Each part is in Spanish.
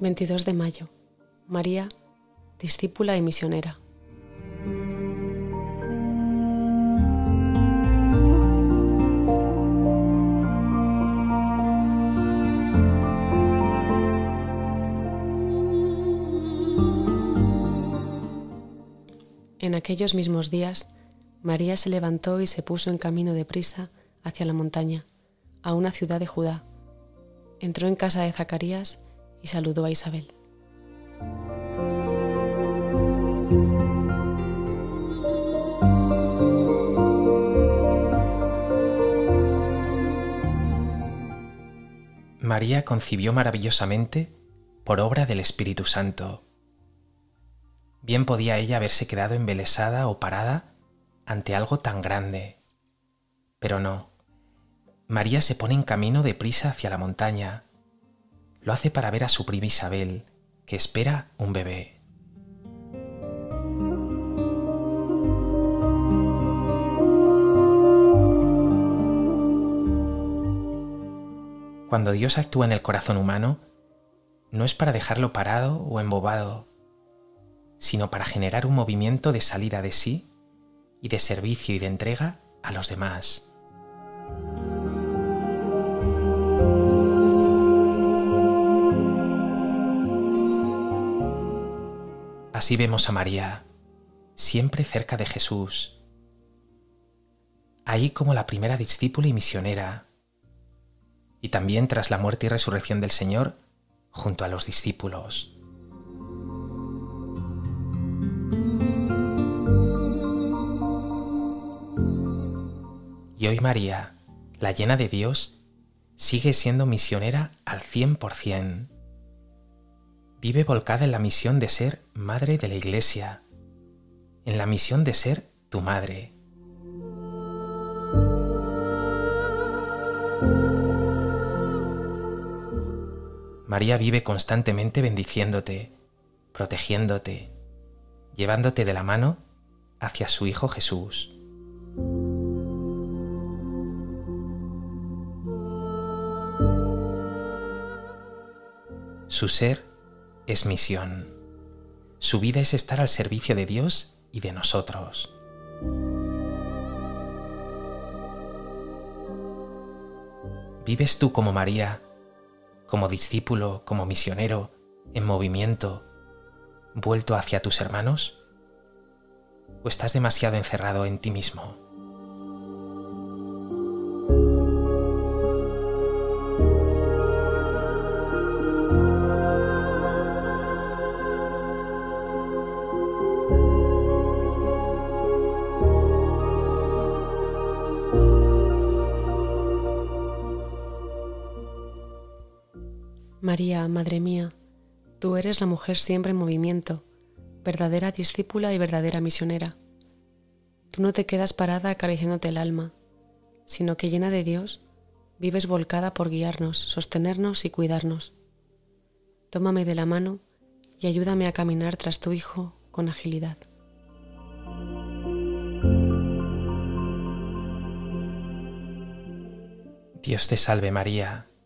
22 de mayo. María, discípula y misionera. En aquellos mismos días, María se levantó y se puso en camino de prisa hacia la montaña, a una ciudad de Judá. Entró en casa de Zacarías y saludó a Isabel. María concibió maravillosamente por obra del Espíritu Santo. Bien podía ella haberse quedado embelesada o parada ante algo tan grande. Pero no. María se pone en camino de prisa hacia la montaña. Lo hace para ver a su prima Isabel, que espera un bebé. Cuando Dios actúa en el corazón humano, no es para dejarlo parado o embobado, sino para generar un movimiento de salida de sí y de servicio y de entrega a los demás. Así vemos a María, siempre cerca de Jesús, ahí como la primera discípula y misionera, y también tras la muerte y resurrección del Señor, junto a los discípulos. Y hoy María, la llena de Dios, sigue siendo misionera al cien por cien. Vive volcada en la misión de ser madre de la Iglesia, en la misión de ser tu madre. María vive constantemente bendiciéndote, protegiéndote, llevándote de la mano hacia su Hijo Jesús. Su ser es misión. Su vida es estar al servicio de Dios y de nosotros. ¿Vives tú como María, como discípulo, como misionero, en movimiento, vuelto hacia tus hermanos? ¿O estás demasiado encerrado en ti mismo? María, Madre mía, tú eres la mujer siempre en movimiento, verdadera discípula y verdadera misionera. Tú no te quedas parada acariciándote el alma, sino que llena de Dios, vives volcada por guiarnos, sostenernos y cuidarnos. Tómame de la mano y ayúdame a caminar tras tu Hijo con agilidad. Dios te salve María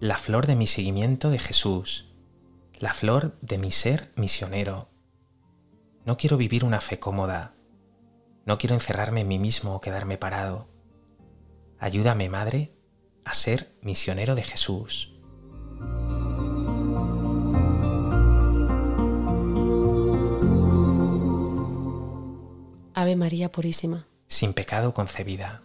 la flor de mi seguimiento de Jesús, la flor de mi ser misionero. No quiero vivir una fe cómoda, no quiero encerrarme en mí mismo o quedarme parado. Ayúdame, Madre, a ser misionero de Jesús. Ave María Purísima. Sin pecado concebida.